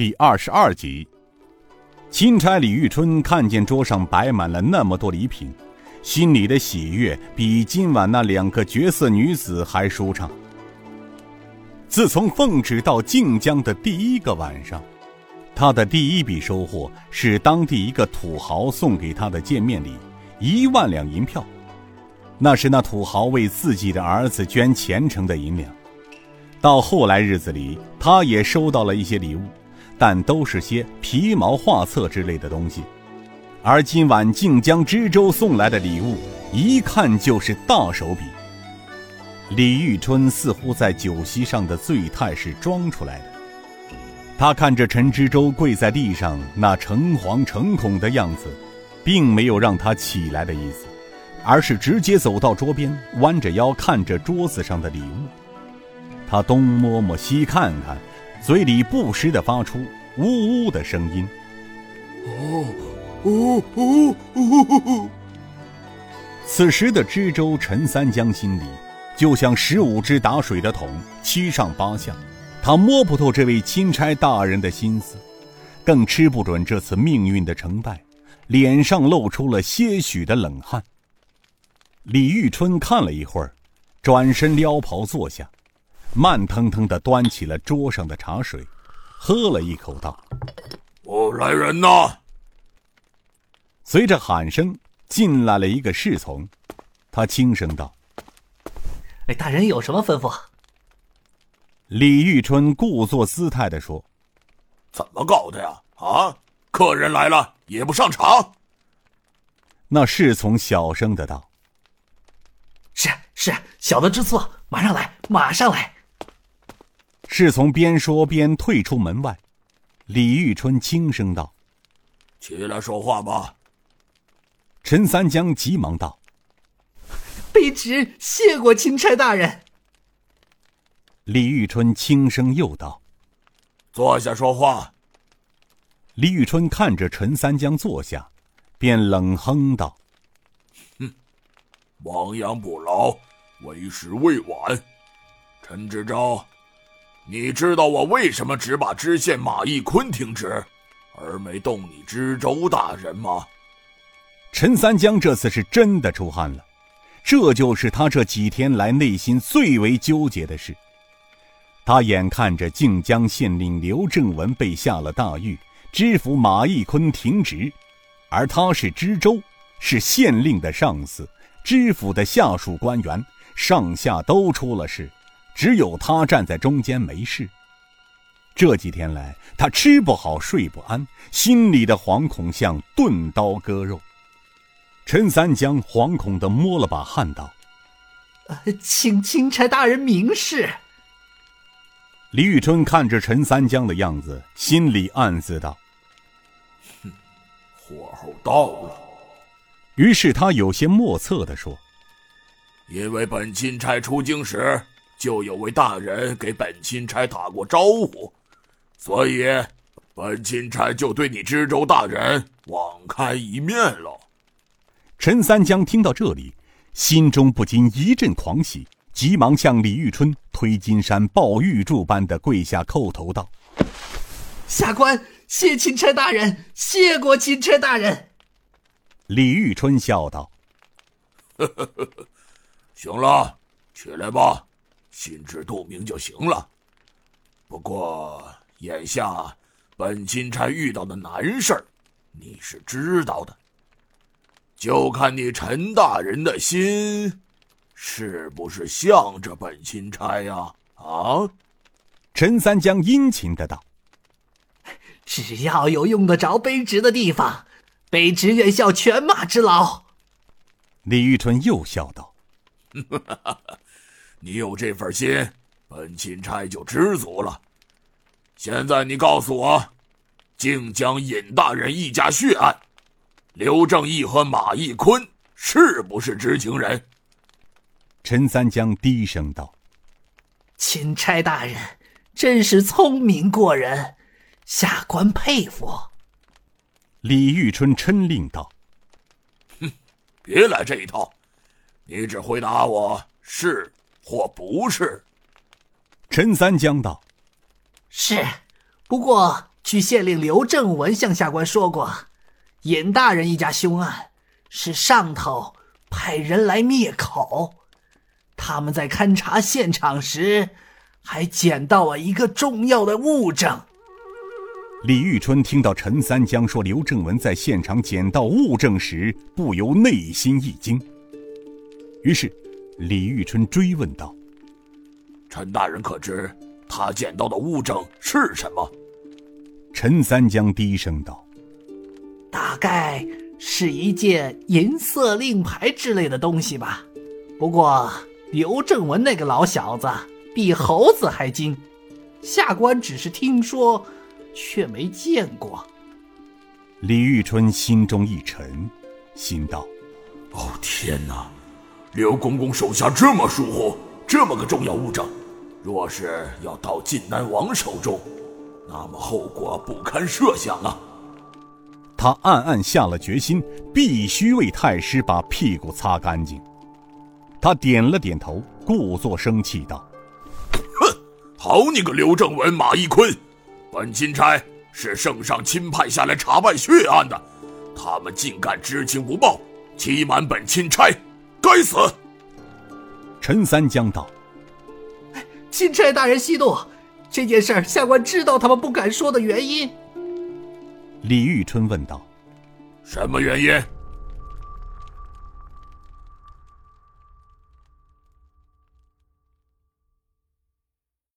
第二十二集，钦差李玉春看见桌上摆满了那么多礼品，心里的喜悦比今晚那两个绝色女子还舒畅。自从奉旨到靖江的第一个晚上，他的第一笔收获是当地一个土豪送给他的见面礼——一万两银票。那是那土豪为自己的儿子捐虔诚的银两。到后来日子里，他也收到了一些礼物。但都是些皮毛画册之类的东西，而今晚靖江知州送来的礼物，一看就是大手笔。李玉春似乎在酒席上的醉态是装出来的。他看着陈知州跪在地上那诚惶诚恐的样子，并没有让他起来的意思，而是直接走到桌边，弯着腰看着桌子上的礼物。他东摸摸西看看。嘴里不时的发出呜呜的声音，哦，呜呜呜！此时的知州陈三江心里就像十五只打水的桶，七上八下。他摸不透这位钦差大人的心思，更吃不准这次命运的成败，脸上露出了些许的冷汗。李玉春看了一会儿，转身撩袍坐下。慢腾腾的端起了桌上的茶水，喝了一口，道：“我来人呐！”随着喊声，进来了一个侍从，他轻声道：“哎，大人有什么吩咐？”李玉春故作姿态的说：“怎么搞的呀？啊，客人来了也不上茶。”那侍从小声的道：“是是，小的知错，马上来，马上来。”侍从边说边退出门外，李玉春轻声道：“起来说话吧。”陈三江急忙道：“卑职谢过钦差大人。”李玉春轻声又道：“坐下说话。”李玉春看着陈三江坐下，便冷哼道：“哼，亡羊补牢，为时未晚。陈知州。”你知道我为什么只把知县马义坤停职，而没动你知州大人吗？陈三江这次是真的出汗了，这就是他这几天来内心最为纠结的事。他眼看着靖江县令刘正文被下了大狱，知府马义坤停职，而他是知州，是县令的上司，知府的下属官员，上下都出了事。只有他站在中间没事。这几天来，他吃不好睡不安，心里的惶恐像钝刀割肉。陈三江惶恐的摸了把汗，道：“请钦差大人明示。”李玉春看着陈三江的样子，心里暗自道：“哼，火候到了。”于是他有些莫测的说：“因为本钦差出京时。”就有位大人给本钦差打过招呼，所以本钦差就对你知州大人网开一面了。陈三江听到这里，心中不禁一阵狂喜，急忙向李玉春推金山抱玉柱般的跪下叩头道：“下官谢钦差大人，谢过钦差大人。”李玉春笑道：“呵呵呵呵，行了，起来吧。”心知肚明就行了。不过眼下本钦差遇到的难事儿，你是知道的。就看你陈大人的心，是不是向着本钦差呀？啊？陈三江殷勤的道：“只要有用得着卑职的地方，卑职愿效犬马之劳。”李玉春又笑道：“哈哈哈。”你有这份心，本钦差就知足了。现在你告诉我，靖江尹大人一家血案，刘正义和马义坤是不是知情人？陈三江低声道：“钦差大人真是聪明过人，下官佩服。”李玉春嗔令道：“哼，别来这一套，你只回答我是。”或不是，陈三江道：“是，不过据县令刘正文向下官说过，尹大人一家凶案是上头派人来灭口。他们在勘察现场时，还捡到了一个重要的物证。李玉春听到陈三江说刘正文在现场捡到物证时，不由内心一惊。于是，李玉春追问道：“陈大人可知他捡到的物证是什么？”陈三江低声道：“大概是一件银色令牌之类的东西吧。不过刘正文那个老小子比猴子还精，下官只是听说。”却没见过。李玉春心中一沉，心道：“哦天哪！刘公公手下这么疏忽，这么个重要物证，若是要到晋南王手中，那么后果不堪设想啊！”他暗暗下了决心，必须为太师把屁股擦干净。他点了点头，故作生气道：“哼，好你个刘正文、马一坤！”本钦差是圣上钦派下来查办血案的，他们竟敢知情不报，欺瞒本钦差，该死！陈三江道：“钦差大人息怒，这件事下官知道他们不敢说的原因。”李玉春问道：“什么原因？”